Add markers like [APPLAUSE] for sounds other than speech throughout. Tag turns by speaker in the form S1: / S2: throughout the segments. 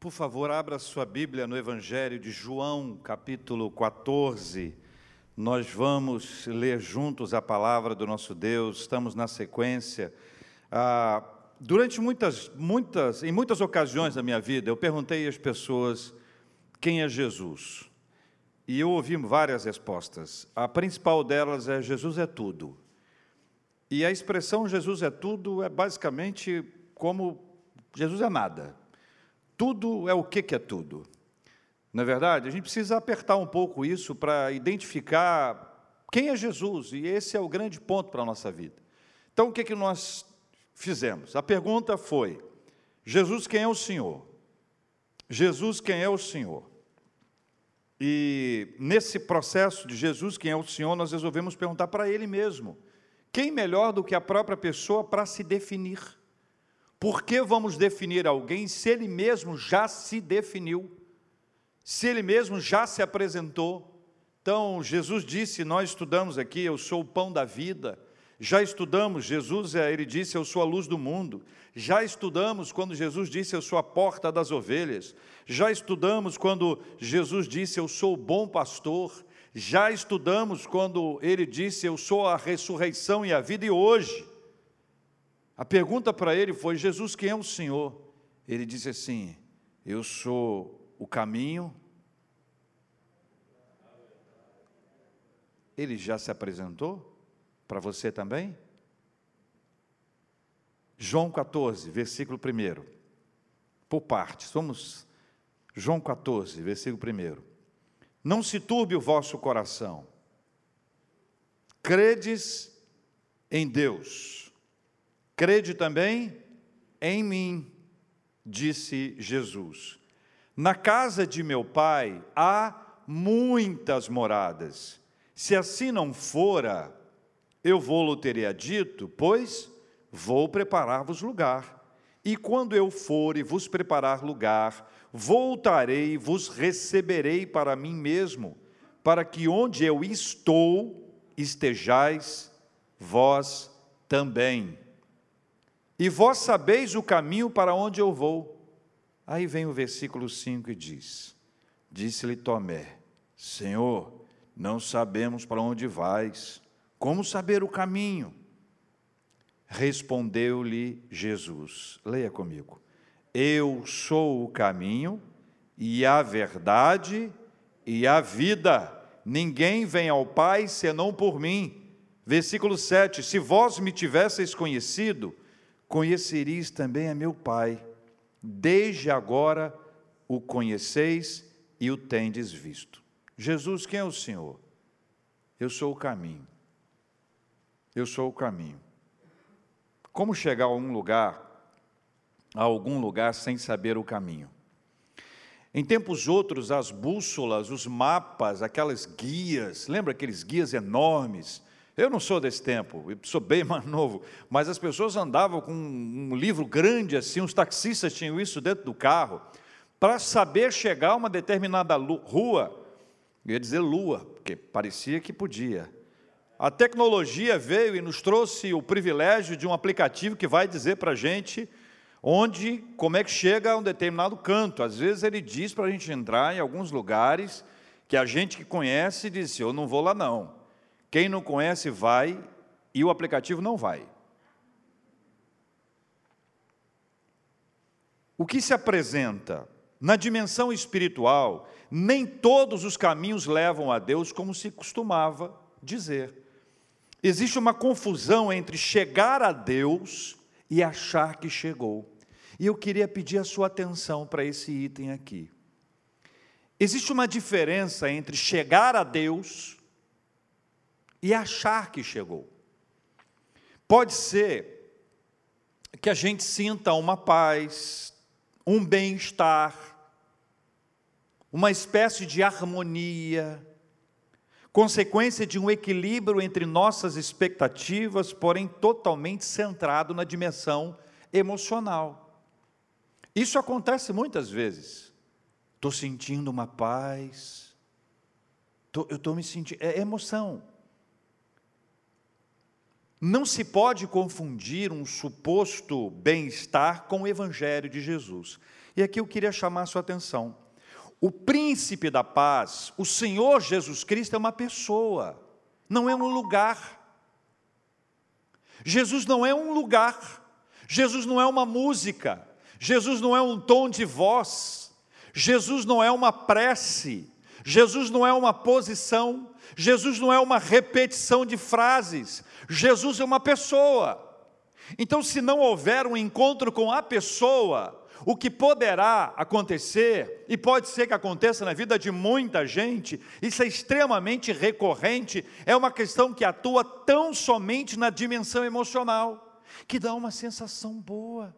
S1: Por favor, abra sua Bíblia no Evangelho de João, capítulo 14. Nós vamos ler juntos a palavra do nosso Deus, estamos na sequência. Ah, durante muitas, muitas, em muitas ocasiões da minha vida, eu perguntei às pessoas quem é Jesus. E eu ouvi várias respostas. A principal delas é: Jesus é tudo. E a expressão Jesus é tudo é basicamente como Jesus é nada. Tudo é o que, que é tudo. Na é verdade, a gente precisa apertar um pouco isso para identificar quem é Jesus, e esse é o grande ponto para a nossa vida. Então, o que, que nós fizemos? A pergunta foi: Jesus, quem é o Senhor? Jesus, quem é o Senhor? E nesse processo de Jesus, quem é o Senhor, nós resolvemos perguntar para Ele mesmo: quem melhor do que a própria pessoa para se definir? Por que vamos definir alguém se ele mesmo já se definiu? Se ele mesmo já se apresentou? Então, Jesus disse, nós estudamos aqui, eu sou o pão da vida. Já estudamos, Jesus, é, ele disse, eu sou a luz do mundo. Já estudamos quando Jesus disse, eu sou a porta das ovelhas. Já estudamos quando Jesus disse, eu sou o bom pastor. Já estudamos quando ele disse, eu sou a ressurreição e a vida. E hoje, a pergunta para ele foi: Jesus, quem é o Senhor? Ele disse assim: Eu sou o caminho. Ele já se apresentou para você também? João 14, versículo 1. Por partes, vamos. João 14, versículo 1. Não se turbe o vosso coração. Credes em Deus Crede também em mim, disse Jesus. Na casa de meu pai há muitas moradas. Se assim não fora, eu vou-lo teria dito, pois vou preparar-vos lugar. E quando eu for e vos preparar lugar, voltarei e vos receberei para mim mesmo, para que onde eu estou estejais vós também. E vós sabeis o caminho para onde eu vou. Aí vem o versículo 5 e diz: Disse-lhe Tomé: Senhor, não sabemos para onde vais, como saber o caminho? Respondeu-lhe Jesus: Leia comigo. Eu sou o caminho e a verdade e a vida. Ninguém vem ao Pai senão por mim. Versículo 7: Se vós me tivesseis conhecido, conhecereis também a meu Pai. Desde agora o conheceis e o tendes visto. Jesus, quem é o Senhor? Eu sou o caminho. Eu sou o caminho. Como chegar a um lugar, a algum lugar sem saber o caminho? Em tempos outros, as bússolas, os mapas, aquelas guias, lembra aqueles guias enormes eu não sou desse tempo, sou bem [LAUGHS] mais novo, mas as pessoas andavam com um livro grande assim, os taxistas tinham isso dentro do carro, para saber chegar a uma determinada rua, eu ia dizer lua, porque parecia que podia. A tecnologia veio e nos trouxe o privilégio de um aplicativo que vai dizer para a gente onde, como é que chega a um determinado canto. Às vezes ele diz para a gente entrar em alguns lugares que a gente que conhece diz: Eu não vou lá não. Quem não conhece vai e o aplicativo não vai. O que se apresenta na dimensão espiritual, nem todos os caminhos levam a Deus, como se costumava dizer. Existe uma confusão entre chegar a Deus e achar que chegou. E eu queria pedir a sua atenção para esse item aqui. Existe uma diferença entre chegar a Deus e achar que chegou. Pode ser que a gente sinta uma paz, um bem-estar, uma espécie de harmonia, consequência de um equilíbrio entre nossas expectativas, porém totalmente centrado na dimensão emocional. Isso acontece muitas vezes. Estou sentindo uma paz, tô, eu estou me sentindo. É emoção. Não se pode confundir um suposto bem-estar com o Evangelho de Jesus. E aqui eu queria chamar a sua atenção. O príncipe da paz, o Senhor Jesus Cristo, é uma pessoa, não é um lugar. Jesus não é um lugar, Jesus não é uma música, Jesus não é um tom de voz, Jesus não é uma prece, Jesus não é uma posição, Jesus não é uma repetição de frases, Jesus é uma pessoa. Então, se não houver um encontro com a pessoa, o que poderá acontecer, e pode ser que aconteça na vida de muita gente, isso é extremamente recorrente, é uma questão que atua tão somente na dimensão emocional, que dá uma sensação boa,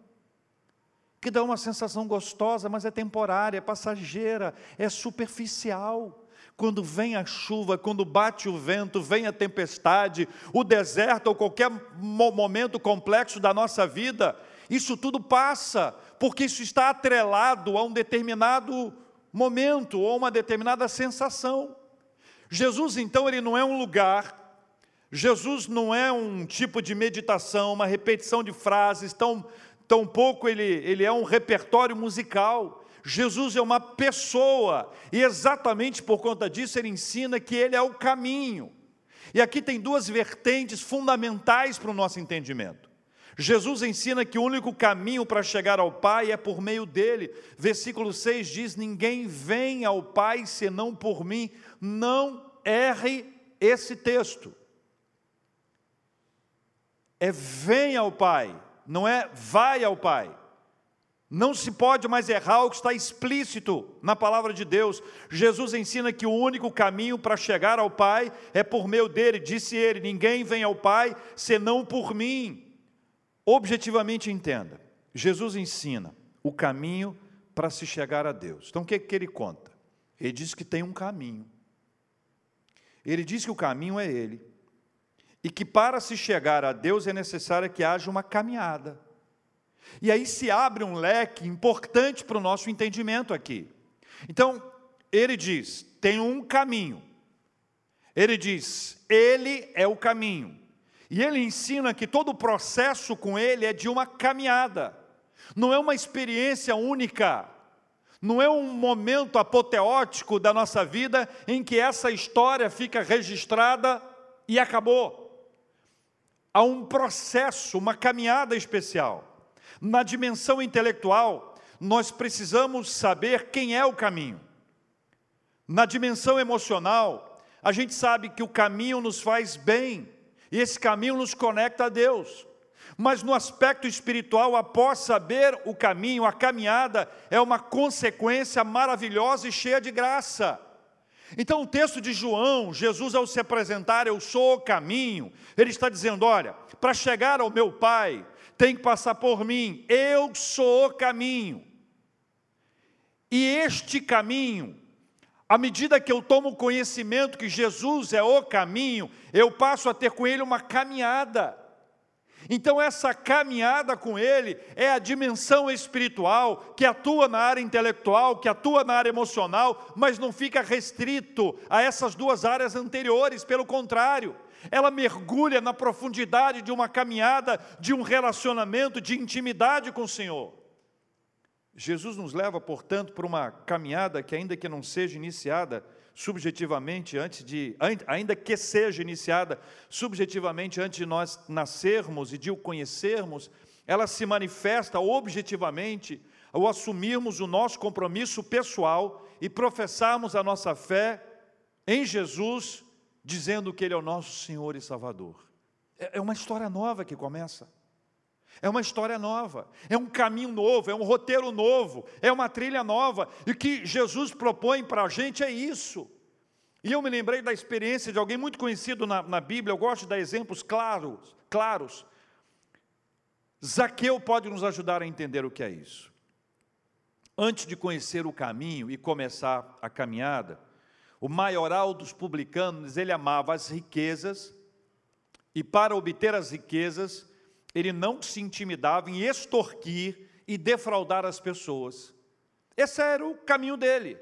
S1: que dá uma sensação gostosa, mas é temporária, é passageira, é superficial. Quando vem a chuva, quando bate o vento, vem a tempestade, o deserto ou qualquer momento complexo da nossa vida, isso tudo passa, porque isso está atrelado a um determinado momento ou uma determinada sensação. Jesus, então, ele não é um lugar, Jesus não é um tipo de meditação, uma repetição de frases, tão, tão pouco ele, ele é um repertório musical. Jesus é uma pessoa, e exatamente por conta disso ele ensina que ele é o caminho. E aqui tem duas vertentes fundamentais para o nosso entendimento. Jesus ensina que o único caminho para chegar ao Pai é por meio dele. Versículo 6 diz: Ninguém vem ao Pai senão por mim. Não erre esse texto. É vem ao Pai, não é vai ao Pai. Não se pode mais errar o que está explícito na palavra de Deus. Jesus ensina que o único caminho para chegar ao Pai é por meio dele. Disse ele: Ninguém vem ao Pai senão por mim. Objetivamente entenda, Jesus ensina o caminho para se chegar a Deus. Então o que, que ele conta? Ele diz que tem um caminho. Ele diz que o caminho é ele. E que para se chegar a Deus é necessário que haja uma caminhada. E aí se abre um leque importante para o nosso entendimento aqui. Então, ele diz: tem um caminho. Ele diz: ele é o caminho. E ele ensina que todo o processo com ele é de uma caminhada, não é uma experiência única, não é um momento apoteótico da nossa vida em que essa história fica registrada e acabou. Há um processo, uma caminhada especial. Na dimensão intelectual, nós precisamos saber quem é o caminho. Na dimensão emocional, a gente sabe que o caminho nos faz bem, e esse caminho nos conecta a Deus. Mas no aspecto espiritual, após saber o caminho, a caminhada é uma consequência maravilhosa e cheia de graça. Então, o texto de João, Jesus ao se apresentar, eu sou o caminho, ele está dizendo: olha, para chegar ao meu Pai, tem que passar por mim, eu sou o caminho. E este caminho à medida que eu tomo conhecimento que Jesus é o caminho, eu passo a ter com Ele uma caminhada. Então, essa caminhada com Ele é a dimensão espiritual que atua na área intelectual, que atua na área emocional, mas não fica restrito a essas duas áreas anteriores, pelo contrário, ela mergulha na profundidade de uma caminhada, de um relacionamento, de intimidade com o Senhor. Jesus nos leva, portanto, por uma caminhada que, ainda que não seja iniciada subjetivamente antes de, ainda que seja iniciada subjetivamente antes de nós nascermos e de o conhecermos, ela se manifesta objetivamente ao assumirmos o nosso compromisso pessoal e professarmos a nossa fé em Jesus, dizendo que Ele é o nosso Senhor e Salvador. É, é uma história nova que começa. É uma história nova, é um caminho novo, é um roteiro novo, é uma trilha nova. E o que Jesus propõe para a gente é isso. E eu me lembrei da experiência de alguém muito conhecido na, na Bíblia, eu gosto de dar exemplos claros, claros. Zaqueu pode nos ajudar a entender o que é isso. Antes de conhecer o caminho e começar a caminhada, o maioral dos publicanos, ele amava as riquezas, e para obter as riquezas, ele não se intimidava em extorquir e defraudar as pessoas. Esse era o caminho dele,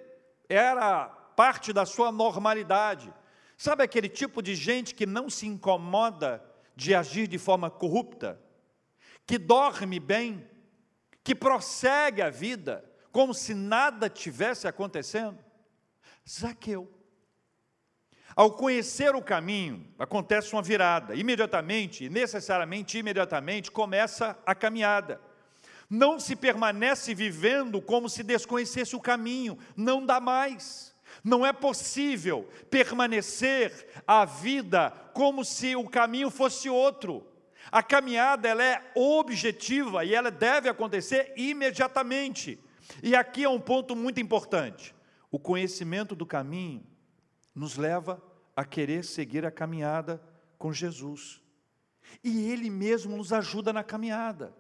S1: era parte da sua normalidade. Sabe aquele tipo de gente que não se incomoda de agir de forma corrupta, que dorme bem, que prossegue a vida como se nada tivesse acontecendo? Zaqueu. Ao conhecer o caminho, acontece uma virada. Imediatamente, necessariamente, imediatamente, começa a caminhada. Não se permanece vivendo como se desconhecesse o caminho, não dá mais. Não é possível permanecer a vida como se o caminho fosse outro. A caminhada ela é objetiva e ela deve acontecer imediatamente. E aqui é um ponto muito importante. O conhecimento do caminho nos leva a querer seguir a caminhada com Jesus. E Ele mesmo nos ajuda na caminhada.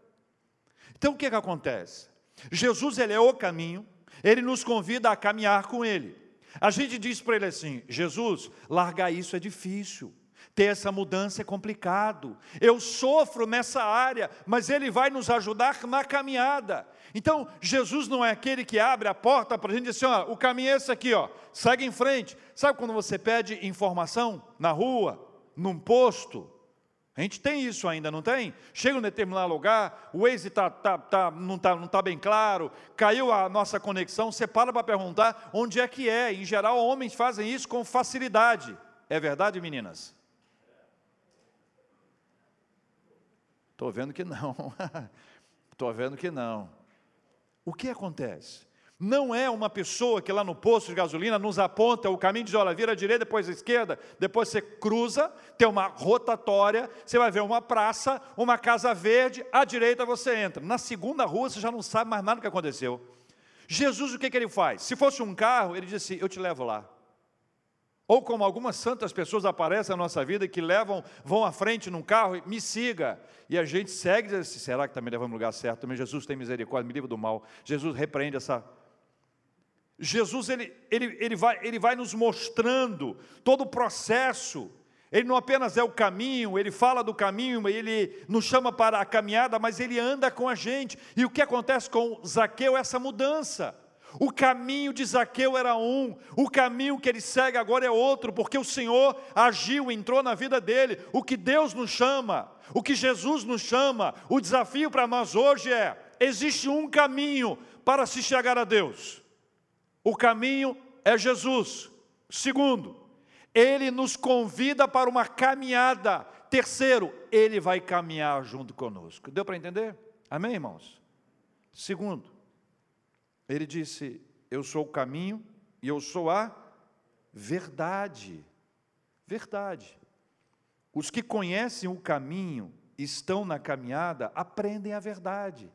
S1: Então o que, que acontece? Jesus ele é o caminho, ele nos convida a caminhar com Ele. A gente diz para ele assim: Jesus, largar isso é difícil. Ter essa mudança é complicado. Eu sofro nessa área, mas Ele vai nos ajudar na caminhada. Então, Jesus não é aquele que abre a porta para a gente dizer assim: ó, o caminho é esse aqui, ó, segue em frente. Sabe quando você pede informação na rua, num posto? A gente tem isso ainda, não tem? Chega em determinado lugar, o Waze tá, tá, tá, não está não tá bem claro, caiu a nossa conexão, você para para perguntar onde é que é. Em geral, homens fazem isso com facilidade. É verdade, meninas? Estou vendo que não. [LAUGHS] Estou vendo que não. O que acontece? Não é uma pessoa que lá no posto de gasolina nos aponta o caminho de olha, vira à direita, depois à esquerda, depois você cruza, tem uma rotatória, você vai ver uma praça, uma casa verde, à direita você entra. Na segunda rua você já não sabe mais nada do que aconteceu. Jesus, o que, que ele faz? Se fosse um carro, ele disse: Eu te levo lá. Ou como algumas santas pessoas aparecem na nossa vida que levam, vão à frente num carro e me siga. E a gente segue e diz assim, será que está me levando no lugar certo? Também Jesus tem misericórdia, me livra do mal. Jesus repreende essa. Jesus ele, ele, ele, vai, ele vai nos mostrando todo o processo. Ele não apenas é o caminho, ele fala do caminho, ele nos chama para a caminhada, mas ele anda com a gente. E o que acontece com Zaqueu? Essa mudança. O caminho de Zaqueu era um, o caminho que ele segue agora é outro, porque o Senhor agiu, entrou na vida dele. O que Deus nos chama, o que Jesus nos chama, o desafio para nós hoje é: existe um caminho para se chegar a Deus. O caminho é Jesus. Segundo, ele nos convida para uma caminhada. Terceiro, ele vai caminhar junto conosco. Deu para entender? Amém, irmãos? Segundo, ele disse: Eu sou o caminho e eu sou a verdade. Verdade. Os que conhecem o caminho, estão na caminhada, aprendem a verdade.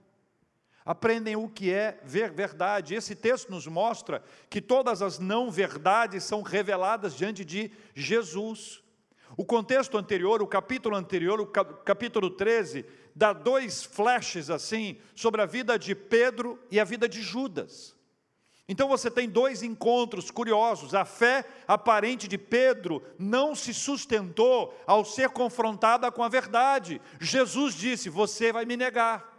S1: Aprendem o que é ver verdade. Esse texto nos mostra que todas as não verdades são reveladas diante de Jesus. O contexto anterior, o capítulo anterior, o capítulo 13, dá dois flashes assim sobre a vida de Pedro e a vida de Judas. Então você tem dois encontros curiosos. A fé aparente de Pedro não se sustentou ao ser confrontada com a verdade. Jesus disse: Você vai me negar.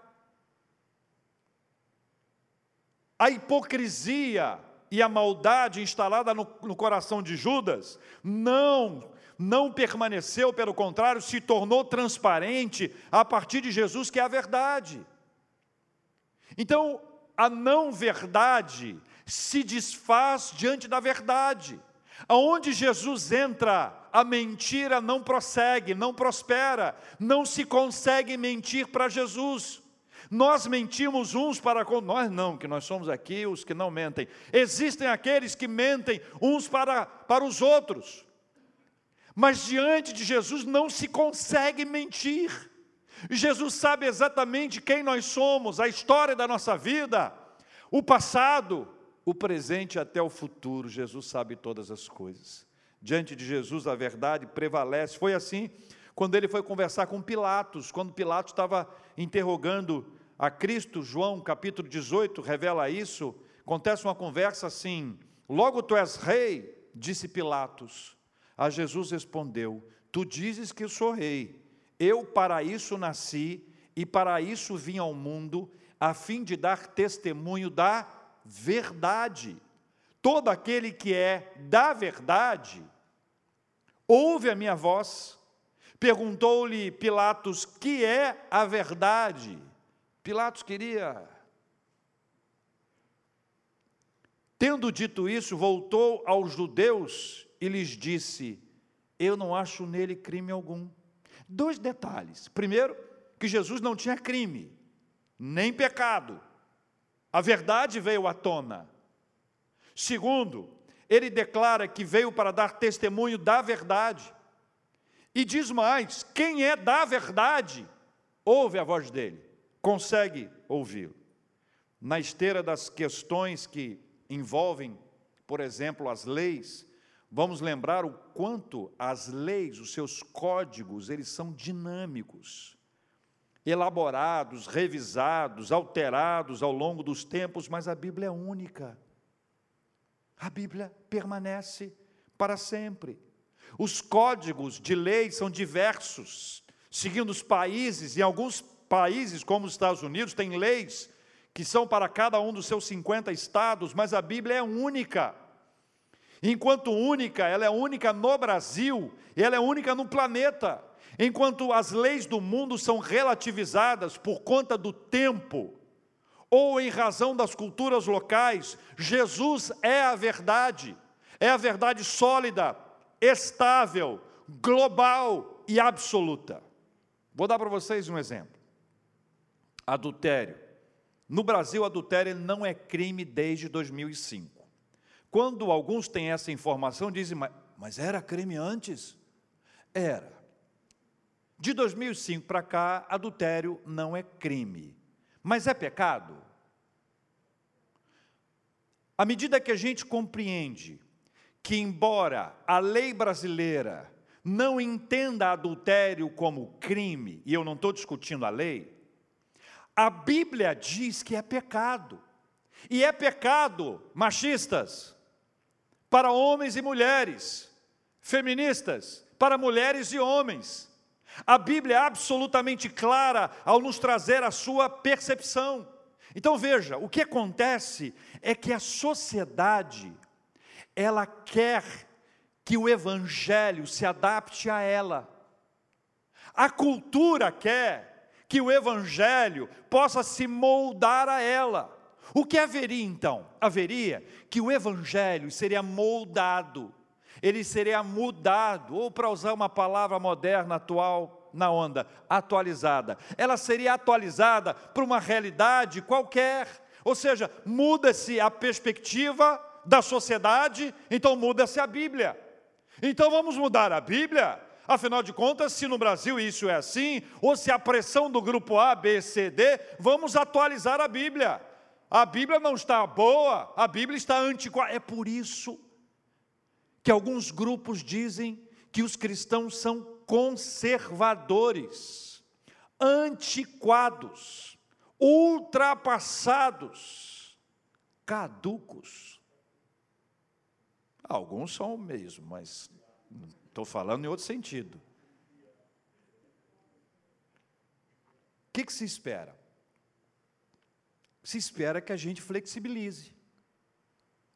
S1: A hipocrisia e a maldade instalada no, no coração de Judas não não permaneceu, pelo contrário, se tornou transparente a partir de Jesus, que é a verdade. Então, a não verdade se desfaz diante da verdade. Aonde Jesus entra, a mentira não prossegue, não prospera, não se consegue mentir para Jesus. Nós mentimos uns para com nós não, que nós somos aqui os que não mentem. Existem aqueles que mentem uns para, para os outros. Mas diante de Jesus não se consegue mentir. Jesus sabe exatamente quem nós somos, a história da nossa vida, o passado, o presente até o futuro. Jesus sabe todas as coisas. Diante de Jesus a verdade prevalece. Foi assim quando ele foi conversar com Pilatos, quando Pilatos estava interrogando a Cristo, João capítulo 18 revela isso. Acontece uma conversa assim: Logo tu és rei, disse Pilatos. A Jesus respondeu: Tu dizes que sou rei. Eu para isso nasci e para isso vim ao mundo, a fim de dar testemunho da verdade. Todo aquele que é da verdade ouve a minha voz. Perguntou-lhe Pilatos: Que é a verdade? Pilatos queria Tendo dito isso, voltou aos judeus e lhes disse: Eu não acho nele crime algum. Dois detalhes. Primeiro, que Jesus não tinha crime, nem pecado. A verdade veio à tona. Segundo, ele declara que veio para dar testemunho da verdade. E diz mais: quem é da verdade, ouve a voz dele, consegue ouvi-lo. Na esteira das questões que envolvem, por exemplo, as leis, vamos lembrar o quanto as leis, os seus códigos, eles são dinâmicos, elaborados, revisados, alterados ao longo dos tempos, mas a Bíblia é única. A Bíblia permanece para sempre. Os códigos de lei são diversos, seguindo os países, em alguns países, como os Estados Unidos, tem leis que são para cada um dos seus 50 estados, mas a Bíblia é única. Enquanto única, ela é única no Brasil, ela é única no planeta. Enquanto as leis do mundo são relativizadas por conta do tempo, ou em razão das culturas locais, Jesus é a verdade, é a verdade sólida, estável, global e absoluta. Vou dar para vocês um exemplo. Adultério. No Brasil, adultério não é crime desde 2005. Quando alguns têm essa informação, dizem, mas, mas era crime antes? Era. De 2005 para cá, adultério não é crime. Mas é pecado? À medida que a gente compreende que, embora a lei brasileira não entenda adultério como crime, e eu não estou discutindo a lei, a Bíblia diz que é pecado. E é pecado, machistas, para homens e mulheres, feministas, para mulheres e homens. A Bíblia é absolutamente clara ao nos trazer a sua percepção. Então veja, o que acontece é que a sociedade ela quer que o evangelho se adapte a ela. A cultura quer que o Evangelho possa se moldar a ela. O que haveria então? Haveria que o Evangelho seria moldado, ele seria mudado, ou para usar uma palavra moderna, atual, na onda, atualizada. Ela seria atualizada para uma realidade qualquer, ou seja, muda-se a perspectiva da sociedade, então muda-se a Bíblia. Então vamos mudar a Bíblia Afinal de contas, se no Brasil isso é assim, ou se a pressão do grupo A, B, C, D, vamos atualizar a Bíblia. A Bíblia não está boa, a Bíblia está antiquada. É por isso que alguns grupos dizem que os cristãos são conservadores, antiquados, ultrapassados, caducos. Alguns são mesmo, mas Estou falando em outro sentido. O que, que se espera? Se espera que a gente flexibilize.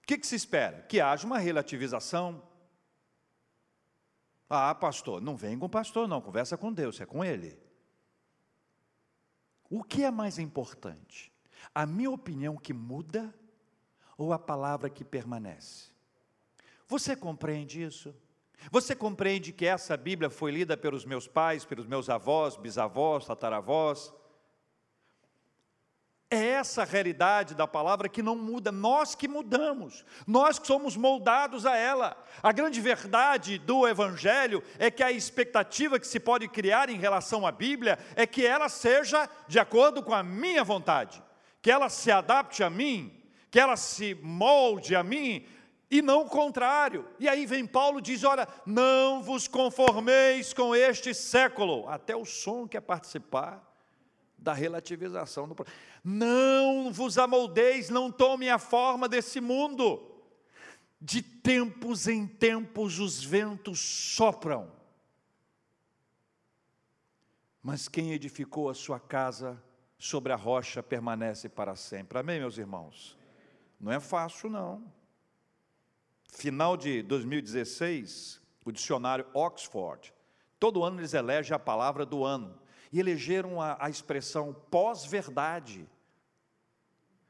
S1: O que, que se espera? Que haja uma relativização. Ah, pastor, não vem com o pastor, não, conversa com Deus, é com ele. O que é mais importante? A minha opinião que muda ou a palavra que permanece? Você compreende isso? Você compreende que essa Bíblia foi lida pelos meus pais, pelos meus avós, bisavós, tataravós? É essa a realidade da palavra que não muda, nós que mudamos, nós que somos moldados a ela. A grande verdade do Evangelho é que a expectativa que se pode criar em relação à Bíblia é que ela seja de acordo com a minha vontade, que ela se adapte a mim, que ela se molde a mim, e não o contrário. E aí vem Paulo e diz: Olha, não vos conformeis com este século. Até o som quer participar da relativização do Não vos amoldeis, não tome a forma desse mundo. De tempos em tempos os ventos sopram. Mas quem edificou a sua casa sobre a rocha permanece para sempre. Amém, meus irmãos? Não é fácil, não final de 2016, o dicionário Oxford, todo ano eles elegem a palavra do ano, e elegeram a, a expressão pós-verdade.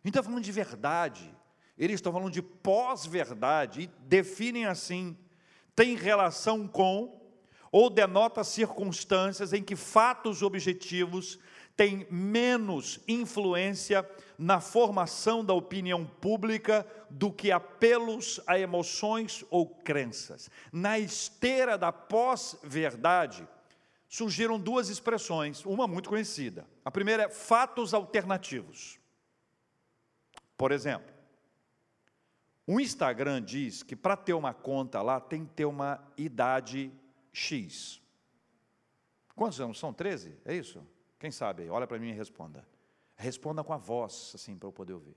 S1: Então, falando de verdade, eles estão falando de pós-verdade e definem assim: tem relação com ou denota circunstâncias em que fatos objetivos têm menos influência na formação da opinião pública do que apelos a emoções ou crenças. Na esteira da pós-verdade, surgiram duas expressões, uma muito conhecida. A primeira é fatos alternativos. Por exemplo, o Instagram diz que para ter uma conta lá tem que ter uma idade X. Quantos anos são? 13? É isso? Quem sabe? Olha para mim e responda. Responda com a voz, assim, para eu poder ouvir.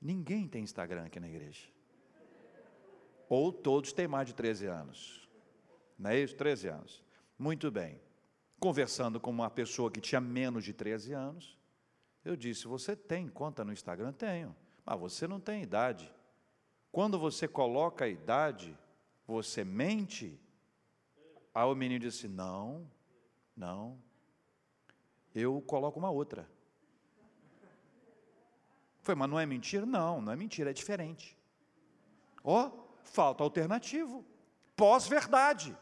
S1: Ninguém tem Instagram aqui na igreja. Ou todos têm mais de 13 anos. Não é isso? 13 anos. Muito bem. Conversando com uma pessoa que tinha menos de 13 anos, eu disse: Você tem conta no Instagram? Tenho. Mas você não tem idade. Quando você coloca a idade, você mente? Aí o menino disse: Não, não. Eu coloco uma outra. Foi, mas não é mentira? Não, não é mentira, é diferente. Ó, oh, falta alternativo. Pós-verdade.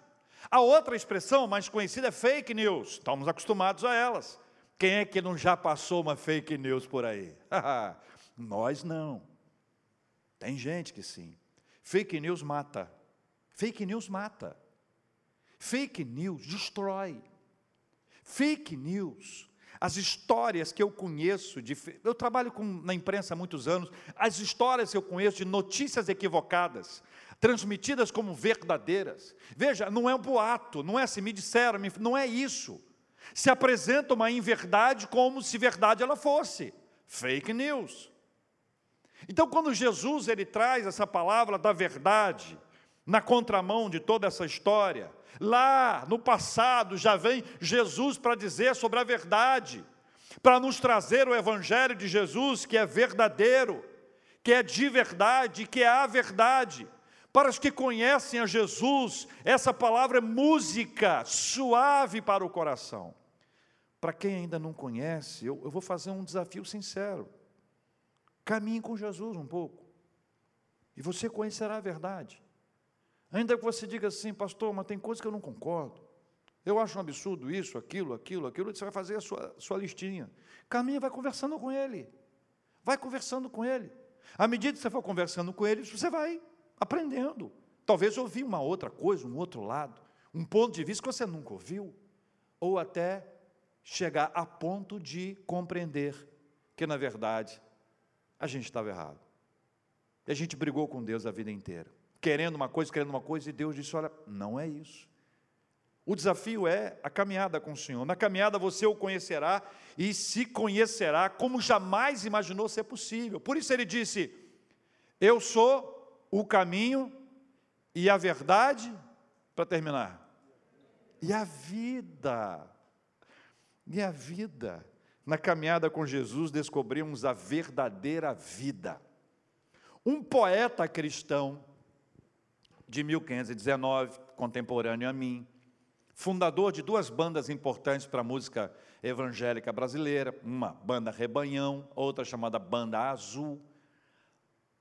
S1: A outra expressão mais conhecida é fake news. Estamos acostumados a elas. Quem é que não já passou uma fake news por aí? [LAUGHS] Nós não. Tem gente que sim. Fake news mata. Fake news mata. Fake news destrói. Fake news. As histórias que eu conheço, de, eu trabalho com, na imprensa há muitos anos, as histórias que eu conheço de notícias equivocadas, transmitidas como verdadeiras. Veja, não é um boato, não é assim, me disseram, não é isso. Se apresenta uma inverdade como se verdade ela fosse. Fake news. Então, quando Jesus ele traz essa palavra da verdade, na contramão de toda essa história. Lá no passado já vem Jesus para dizer sobre a verdade, para nos trazer o Evangelho de Jesus, que é verdadeiro, que é de verdade, que é a verdade. Para os que conhecem a Jesus, essa palavra é música suave para o coração. Para quem ainda não conhece, eu, eu vou fazer um desafio sincero. Caminhe com Jesus um pouco, e você conhecerá a verdade. Ainda que você diga assim, pastor, mas tem coisas que eu não concordo. Eu acho um absurdo isso, aquilo, aquilo, aquilo. Você vai fazer a sua, sua listinha. Caminha, vai conversando com ele. Vai conversando com ele. À medida que você for conversando com ele, você vai aprendendo. Talvez ouvir uma outra coisa, um outro lado, um ponto de vista que você nunca ouviu. Ou até chegar a ponto de compreender que, na verdade, a gente estava errado. E a gente brigou com Deus a vida inteira querendo uma coisa, querendo uma coisa, e Deus disse: Olha, não é isso. O desafio é a caminhada com o Senhor. Na caminhada você o conhecerá e se conhecerá como jamais imaginou ser possível. Por isso ele disse: Eu sou o caminho e a verdade, para terminar, e a vida. E a vida. Na caminhada com Jesus descobrimos a verdadeira vida. Um poeta cristão de 1519, contemporâneo a mim, fundador de duas bandas importantes para a música evangélica brasileira, uma banda Rebanhão, outra chamada Banda Azul,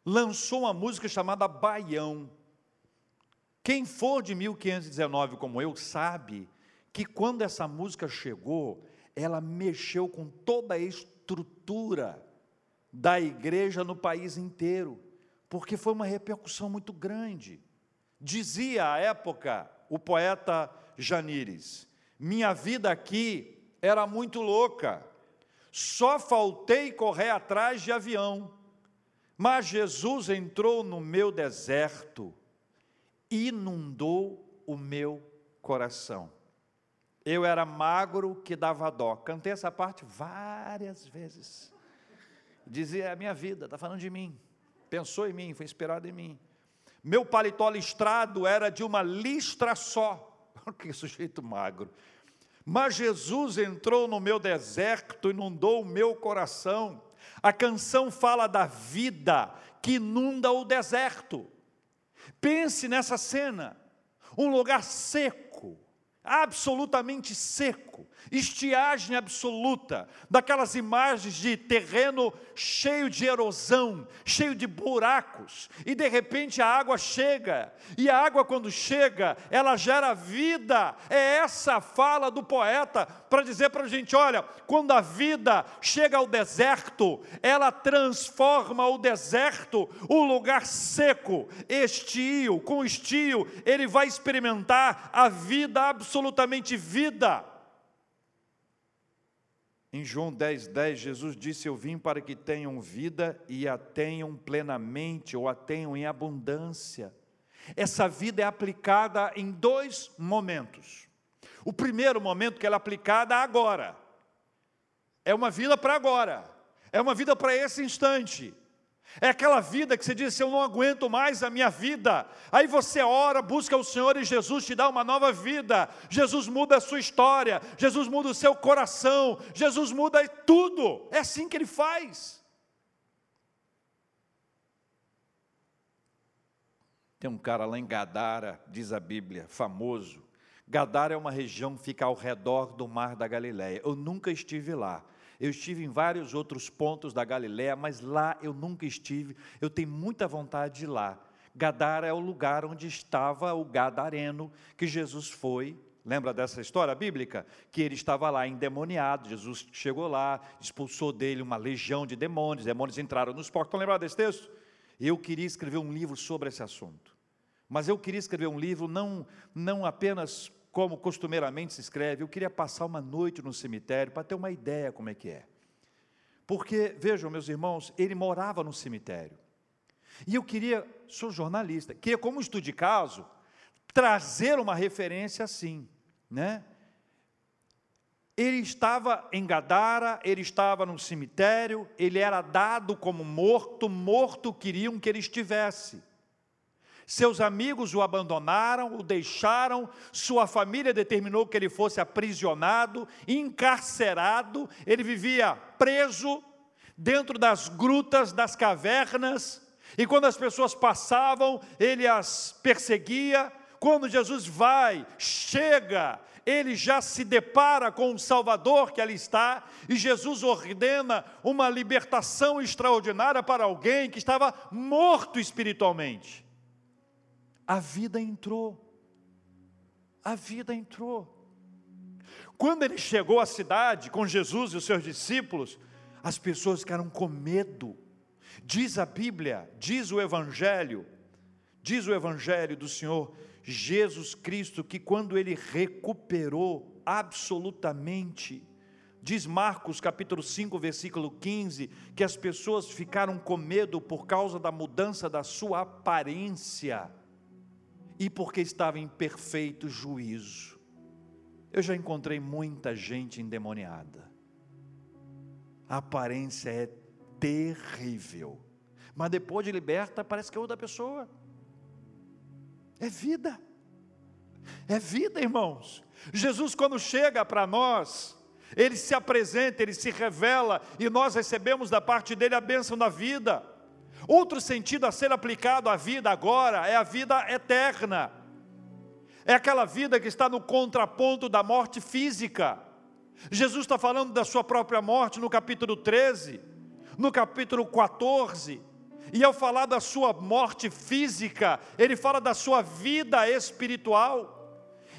S1: lançou uma música chamada Baião. Quem for de 1519 como eu sabe que quando essa música chegou, ela mexeu com toda a estrutura da igreja no país inteiro, porque foi uma repercussão muito grande. Dizia à época o poeta Janires: Minha vida aqui era muito louca, só faltei correr atrás de avião, mas Jesus entrou no meu deserto, inundou o meu coração. Eu era magro que dava dó. Cantei essa parte várias vezes. Dizia: é a minha vida, está falando de mim. Pensou em mim, foi inspirado em mim. Meu paletó listrado era de uma listra só. [LAUGHS] Que sujeito magro. Mas Jesus entrou no meu deserto, inundou o meu coração. A canção fala da vida que inunda o deserto. Pense nessa cena: um lugar seco, absolutamente seco, estiagem absoluta, daquelas imagens de terreno cheio de erosão, cheio de buracos, e de repente a água chega, e a água, quando chega, ela gera vida. É essa a fala do poeta para dizer para a gente: olha, quando a vida chega ao deserto, ela transforma o deserto, o lugar seco, estio, com estio, ele vai experimentar a vida absolutamente vida. Em João 10, 10, Jesus disse: Eu vim para que tenham vida e a tenham plenamente, ou a tenham em abundância. Essa vida é aplicada em dois momentos. O primeiro momento que ela é aplicada agora, é uma vida para agora, é uma vida para esse instante. É aquela vida que você diz eu não aguento mais a minha vida. Aí você ora, busca o Senhor e Jesus te dá uma nova vida. Jesus muda a sua história, Jesus muda o seu coração, Jesus muda tudo. É assim que ele faz. Tem um cara lá em Gadara, diz a Bíblia, famoso. Gadara é uma região que fica ao redor do mar da Galileia. Eu nunca estive lá. Eu estive em vários outros pontos da Galiléia, mas lá eu nunca estive. Eu tenho muita vontade de ir lá. Gadara é o lugar onde estava o gadareno que Jesus foi. Lembra dessa história bíblica? Que ele estava lá endemoniado, Jesus chegou lá, expulsou dele uma legião de demônios, demônios entraram nos porcos. Estão lembrados desse texto? Eu queria escrever um livro sobre esse assunto. Mas eu queria escrever um livro não, não apenas como costumeiramente se escreve, eu queria passar uma noite no cemitério para ter uma ideia como é que é. Porque, vejam, meus irmãos, ele morava no cemitério. E eu queria, sou jornalista, queria, como estudo de caso, trazer uma referência assim, né? Ele estava em Gadara, ele estava no cemitério, ele era dado como morto, morto queriam que ele estivesse. Seus amigos o abandonaram, o deixaram, sua família determinou que ele fosse aprisionado, encarcerado, ele vivia preso dentro das grutas, das cavernas, e quando as pessoas passavam, ele as perseguia. Quando Jesus vai, chega, ele já se depara com o Salvador que ali está, e Jesus ordena uma libertação extraordinária para alguém que estava morto espiritualmente a vida entrou. A vida entrou. Quando ele chegou à cidade com Jesus e os seus discípulos, as pessoas ficaram com medo. Diz a Bíblia, diz o Evangelho, diz o Evangelho do Senhor Jesus Cristo que quando ele recuperou absolutamente, diz Marcos capítulo 5, versículo 15, que as pessoas ficaram com medo por causa da mudança da sua aparência e porque estava em perfeito juízo. Eu já encontrei muita gente endemoniada. A aparência é terrível. Mas depois de liberta, parece que é outra pessoa. É vida. É vida, irmãos. Jesus, quando chega para nós, ele se apresenta, ele se revela, e nós recebemos da parte dele a bênção da vida. Outro sentido a ser aplicado à vida agora é a vida eterna. É aquela vida que está no contraponto da morte física. Jesus está falando da sua própria morte no capítulo 13, no capítulo 14. E ao falar da sua morte física, ele fala da sua vida espiritual.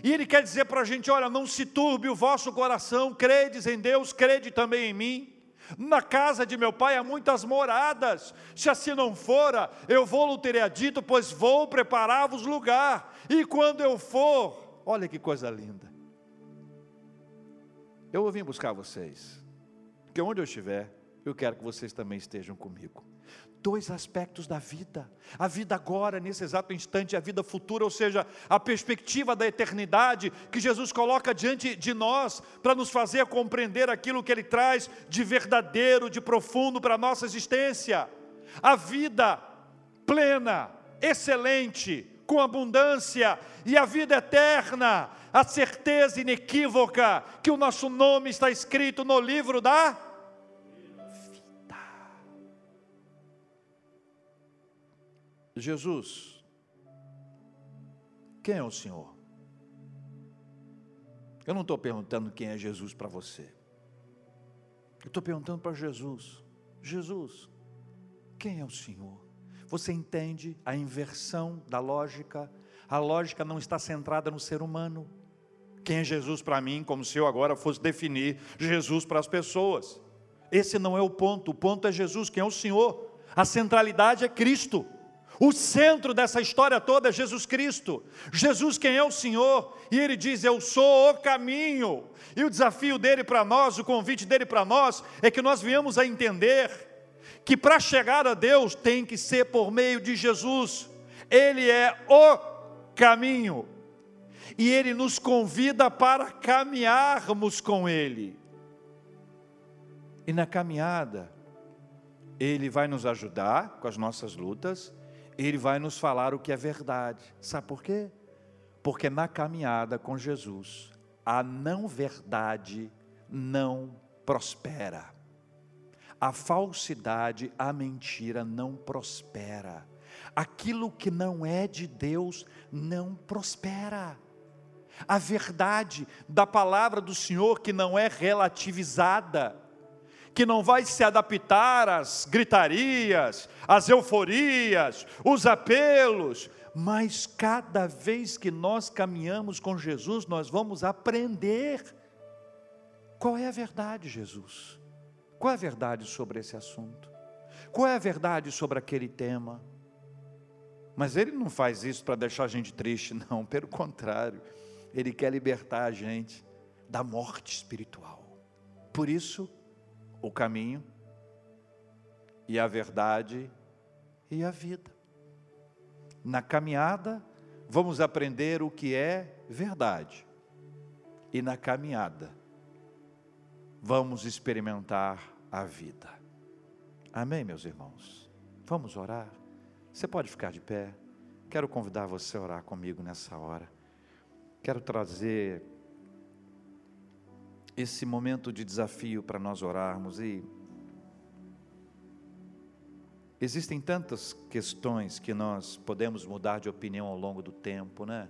S1: E ele quer dizer para a gente: olha, não se turbe o vosso coração, credes em Deus, crede também em mim. Na casa de meu pai há muitas moradas. Se assim não fora, eu vou-lhe teria dito, pois vou preparar-vos lugar. E quando eu for, olha que coisa linda. Eu vir buscar vocês. Porque onde eu estiver, eu quero que vocês também estejam comigo dois aspectos da vida: a vida agora, nesse exato instante, e a vida futura, ou seja, a perspectiva da eternidade que Jesus coloca diante de nós para nos fazer compreender aquilo que Ele traz de verdadeiro, de profundo para a nossa existência. A vida plena, excelente, com abundância e a vida eterna, a certeza inequívoca que o nosso nome está escrito no livro da Jesus, quem é o Senhor? Eu não estou perguntando quem é Jesus para você. Eu estou perguntando para Jesus: Jesus, quem é o Senhor? Você entende a inversão da lógica? A lógica não está centrada no ser humano. Quem é Jesus para mim, como se eu agora fosse definir Jesus para as pessoas. Esse não é o ponto, o ponto é Jesus, quem é o Senhor. A centralidade é Cristo. O centro dessa história toda é Jesus Cristo. Jesus, quem é o Senhor, e ele diz: Eu sou o caminho. E o desafio dele para nós, o convite dele para nós, é que nós viemos a entender que para chegar a Deus tem que ser por meio de Jesus. Ele é o caminho. E ele nos convida para caminharmos com ele. E na caminhada, ele vai nos ajudar com as nossas lutas, ele vai nos falar o que é verdade. Sabe por quê? Porque na caminhada com Jesus, a não verdade não prospera. A falsidade, a mentira não prospera. Aquilo que não é de Deus não prospera. A verdade da palavra do Senhor que não é relativizada, que não vai se adaptar às gritarias, às euforias, os apelos, mas cada vez que nós caminhamos com Jesus, nós vamos aprender qual é a verdade, Jesus. Qual é a verdade sobre esse assunto? Qual é a verdade sobre aquele tema? Mas ele não faz isso para deixar a gente triste, não, [LAUGHS] pelo contrário, ele quer libertar a gente da morte espiritual. Por isso, o caminho e a verdade e a vida. Na caminhada, vamos aprender o que é verdade. E na caminhada, vamos experimentar a vida. Amém, meus irmãos? Vamos orar? Você pode ficar de pé. Quero convidar você a orar comigo nessa hora. Quero trazer esse momento de desafio para nós orarmos e existem tantas questões que nós podemos mudar de opinião ao longo do tempo, né?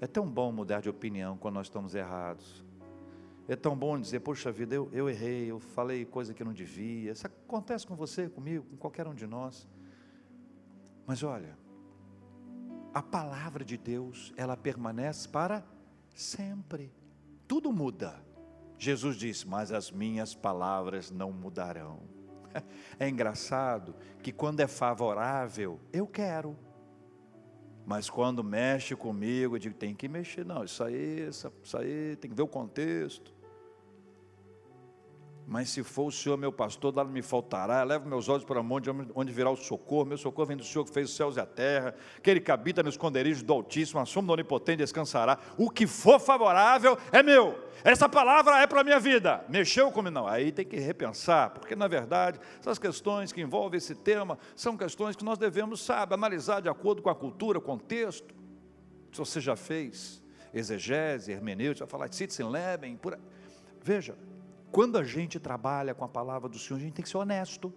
S1: É tão bom mudar de opinião quando nós estamos errados. É tão bom dizer, poxa vida, eu, eu errei, eu falei coisa que não devia. Isso acontece com você, comigo, com qualquer um de nós. Mas olha, a palavra de Deus, ela permanece para sempre tudo muda. Jesus disse: Mas as minhas palavras não mudarão. [LAUGHS] É engraçado que quando é favorável, eu quero. Mas quando mexe comigo, eu digo: tem que mexer. Não, isso aí, isso aí, tem que ver o contexto. Mas se for o Senhor meu pastor, nada me faltará. Levo meus olhos para o monte, onde virá o socorro. Meu socorro vem do Senhor que fez os céus e a terra. Aquele que habita no esconderijo do Altíssimo, a do Onipotente descansará. O que for favorável é meu. Essa palavra é para a minha vida. Mexeu comigo? Não. Aí tem que repensar, porque na verdade, essas questões que envolvem esse tema são questões que nós devemos, sabe, analisar de acordo com a cultura, o contexto. Se você já fez exegese, hermenêutica, falar de Sitzenleben, por... veja, quando a gente trabalha com a palavra do Senhor, a gente tem que ser honesto.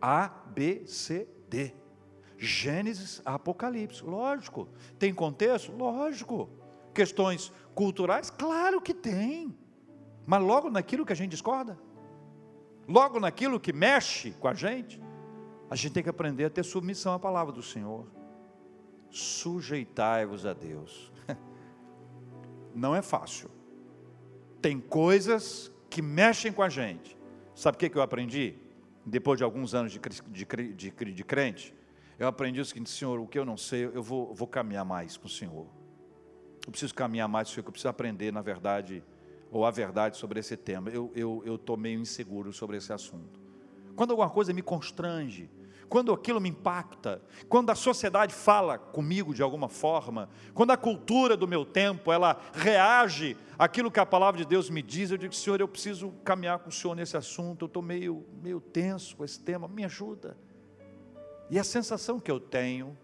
S1: A, B, C, D. Gênesis, Apocalipse, lógico. Tem contexto? Lógico. Questões culturais? Claro que tem. Mas logo naquilo que a gente discorda, logo naquilo que mexe com a gente, a gente tem que aprender a ter submissão à palavra do Senhor. Sujeitai-vos a Deus. [LAUGHS] Não é fácil tem coisas que mexem com a gente. Sabe o que eu aprendi? Depois de alguns anos de, de, de, de crente, eu aprendi o seguinte: Senhor, o que eu não sei, eu vou, vou caminhar mais com o Senhor. Eu preciso caminhar mais com o Senhor, eu preciso aprender, na verdade, ou a verdade sobre esse tema. Eu estou eu, eu meio inseguro sobre esse assunto. Quando alguma coisa me constrange, quando aquilo me impacta, quando a sociedade fala comigo de alguma forma, quando a cultura do meu tempo ela reage àquilo que a palavra de Deus me diz, eu digo, Senhor, eu preciso caminhar com o Senhor nesse assunto, eu estou meio, meio tenso com esse tema, me ajuda. E a sensação que eu tenho,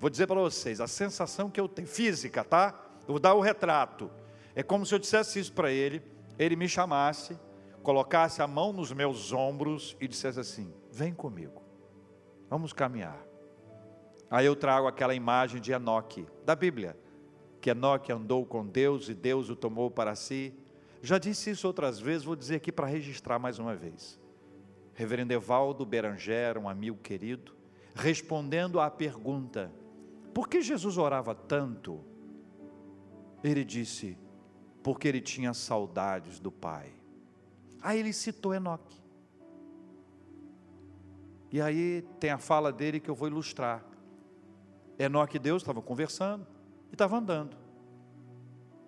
S1: vou dizer para vocês, a sensação que eu tenho, física, tá? Eu vou dar o retrato. É como se eu dissesse isso para ele, ele me chamasse, colocasse a mão nos meus ombros e dissesse assim: Vem comigo. Vamos caminhar. Aí eu trago aquela imagem de Enoque, da Bíblia, que Enoque andou com Deus e Deus o tomou para si. Já disse isso outras vezes, vou dizer aqui para registrar mais uma vez. Reverendo Evaldo Beranger, um amigo querido, respondendo à pergunta: por que Jesus orava tanto? Ele disse: porque ele tinha saudades do Pai. Aí ele citou Enoque. E aí tem a fala dele que eu vou ilustrar. Enoque e Deus estavam conversando e estavam andando.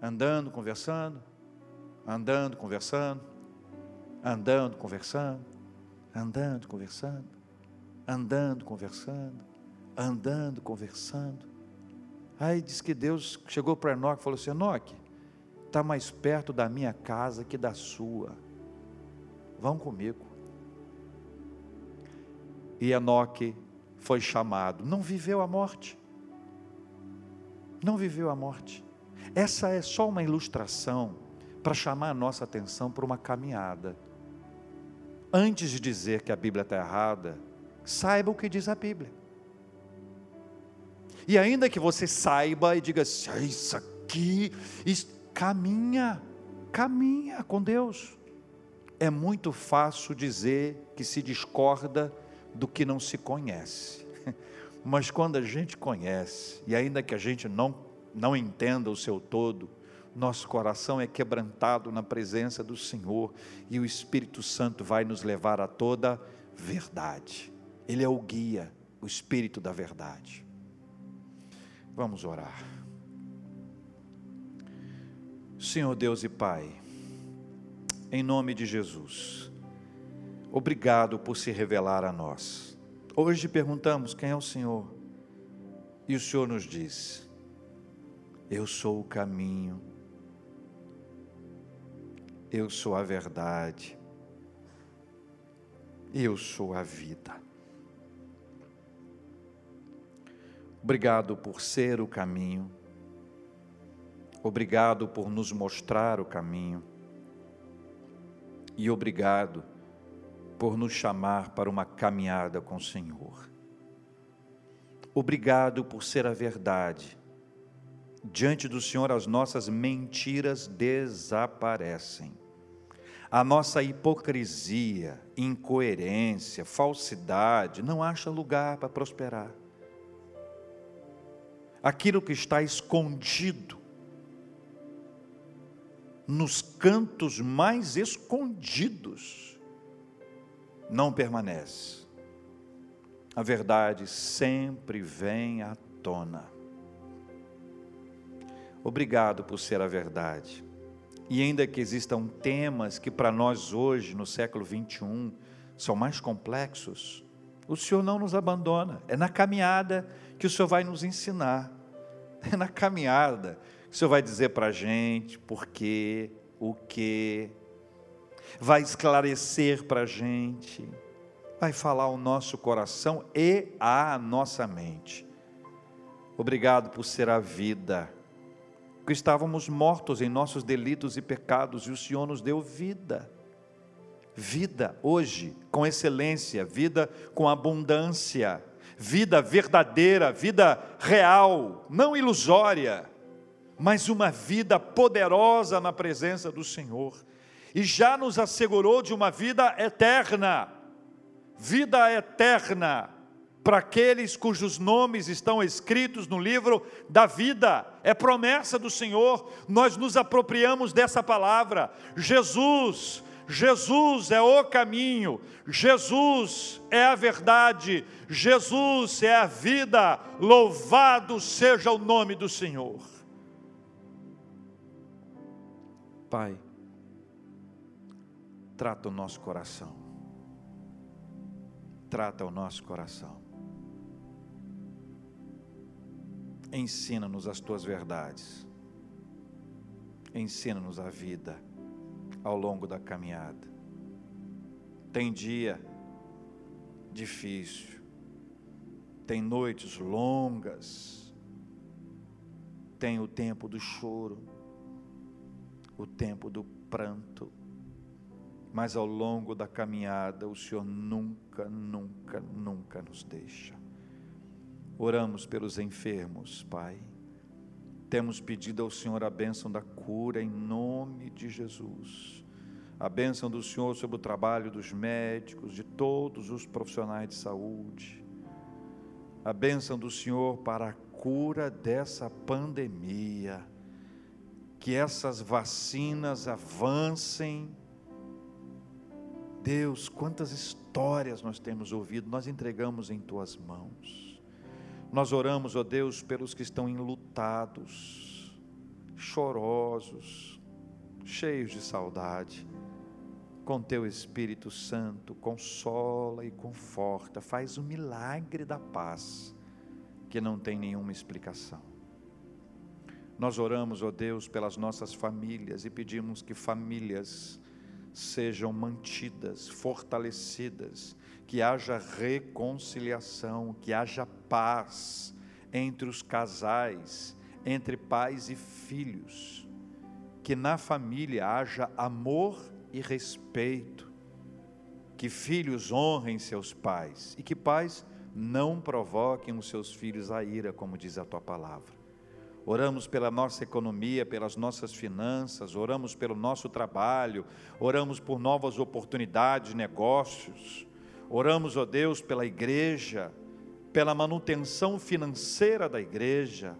S1: Andando, conversando, andando, conversando, andando, conversando, andando, conversando, andando, conversando, andando, conversando. Aí diz que Deus chegou para Enoque e falou assim: Enoque, está mais perto da minha casa que da sua. Vão comigo e Enoque foi chamado. Não viveu a morte. Não viveu a morte. Essa é só uma ilustração para chamar a nossa atenção para uma caminhada. Antes de dizer que a Bíblia está errada, saiba o que diz a Bíblia. E ainda que você saiba e diga assim, ah, isso aqui, isso, caminha, caminha com Deus. É muito fácil dizer que se discorda do que não se conhece. [LAUGHS] Mas quando a gente conhece, e ainda que a gente não, não entenda o seu todo, nosso coração é quebrantado na presença do Senhor e o Espírito Santo vai nos levar a toda verdade. Ele é o guia, o Espírito da verdade. Vamos orar. Senhor Deus e Pai, em nome de Jesus, Obrigado por se revelar a nós. Hoje perguntamos quem é o Senhor. E o Senhor nos diz: Eu sou o caminho, eu sou a verdade, eu sou a vida. Obrigado por ser o caminho, obrigado por nos mostrar o caminho, e obrigado por nos chamar para uma caminhada com o Senhor. Obrigado por ser a verdade. Diante do Senhor, as nossas mentiras desaparecem. A nossa hipocrisia, incoerência, falsidade não acha lugar para prosperar. Aquilo que está escondido, nos cantos mais escondidos, não permanece. A verdade sempre vem à tona. Obrigado por ser a verdade. E ainda que existam temas que para nós hoje, no século 21, são mais complexos, o Senhor não nos abandona. É na caminhada que o Senhor vai nos ensinar. É na caminhada que o Senhor vai dizer para a gente por quê, o que, vai esclarecer para a gente, vai falar ao nosso coração e à nossa mente. Obrigado por ser a vida, que estávamos mortos em nossos delitos e pecados e o Senhor nos deu vida. Vida hoje com excelência, vida com abundância, vida verdadeira, vida real, não ilusória, mas uma vida poderosa na presença do Senhor e já nos assegurou de uma vida eterna. Vida eterna para aqueles cujos nomes estão escritos no livro da vida. É promessa do Senhor. Nós nos apropriamos dessa palavra. Jesus, Jesus é o caminho, Jesus é a verdade, Jesus é a vida. Louvado seja o nome do Senhor. Pai, trata o nosso coração. Trata o nosso coração. Ensina-nos as tuas verdades. Ensina-nos a vida ao longo da caminhada. Tem dia difícil, tem noites longas, tem o tempo do choro, o tempo do pranto, mas ao longo da caminhada o Senhor nunca, nunca, nunca nos deixa. Oramos pelos enfermos, Pai. Temos pedido ao Senhor a bênção da cura em nome de Jesus. A bênção do Senhor sobre o trabalho dos médicos, de todos os profissionais de saúde. A bênção do Senhor para a cura dessa pandemia. Que essas vacinas avancem. Deus, quantas histórias nós temos ouvido, nós entregamos em tuas mãos. Nós oramos, ó Deus, pelos que estão enlutados, chorosos, cheios de saudade. Com teu Espírito Santo, consola e conforta, faz o milagre da paz que não tem nenhuma explicação. Nós oramos, ó Deus, pelas nossas famílias e pedimos que famílias sejam mantidas, fortalecidas, que haja reconciliação, que haja paz entre os casais, entre pais e filhos, que na família haja amor e respeito, que filhos honrem seus pais e que pais não provoquem os seus filhos a ira, como diz a tua palavra. Oramos pela nossa economia, pelas nossas finanças, oramos pelo nosso trabalho, oramos por novas oportunidades de negócios, oramos, ó Deus, pela igreja, pela manutenção financeira da igreja.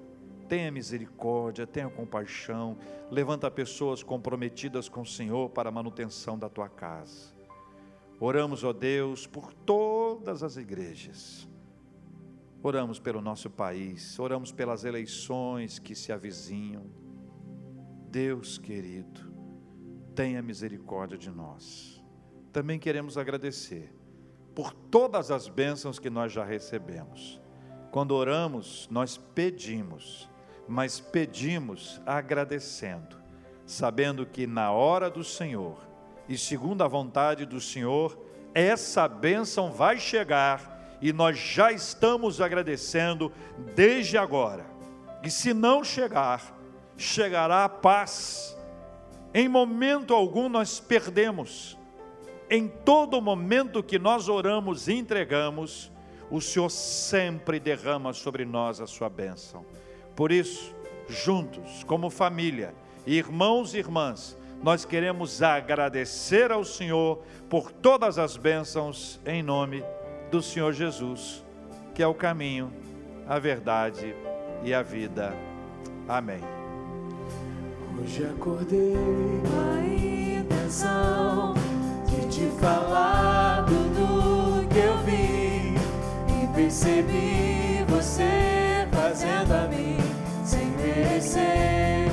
S1: Tenha misericórdia, tenha compaixão, levanta pessoas comprometidas com o Senhor para a manutenção da tua casa. Oramos, ó Deus, por todas as igrejas. Oramos pelo nosso país, oramos pelas eleições que se avizinham. Deus querido, tenha misericórdia de nós. Também queremos agradecer por todas as bênçãos que nós já recebemos. Quando oramos, nós pedimos, mas pedimos agradecendo, sabendo que na hora do Senhor, e segundo a vontade do Senhor, essa bênção vai chegar e nós já estamos agradecendo desde agora. E se não chegar, chegará a paz. Em momento algum nós perdemos. Em todo momento que nós oramos e entregamos, o Senhor sempre derrama sobre nós a sua bênção. Por isso, juntos, como família, irmãos e irmãs, nós queremos agradecer ao Senhor por todas as bênçãos em nome do Senhor Jesus, que é o caminho, a verdade e a vida. Amém.
S2: Hoje acordei com a intenção de te falar tudo que eu vi e percebi você fazendo a mim sem merecer.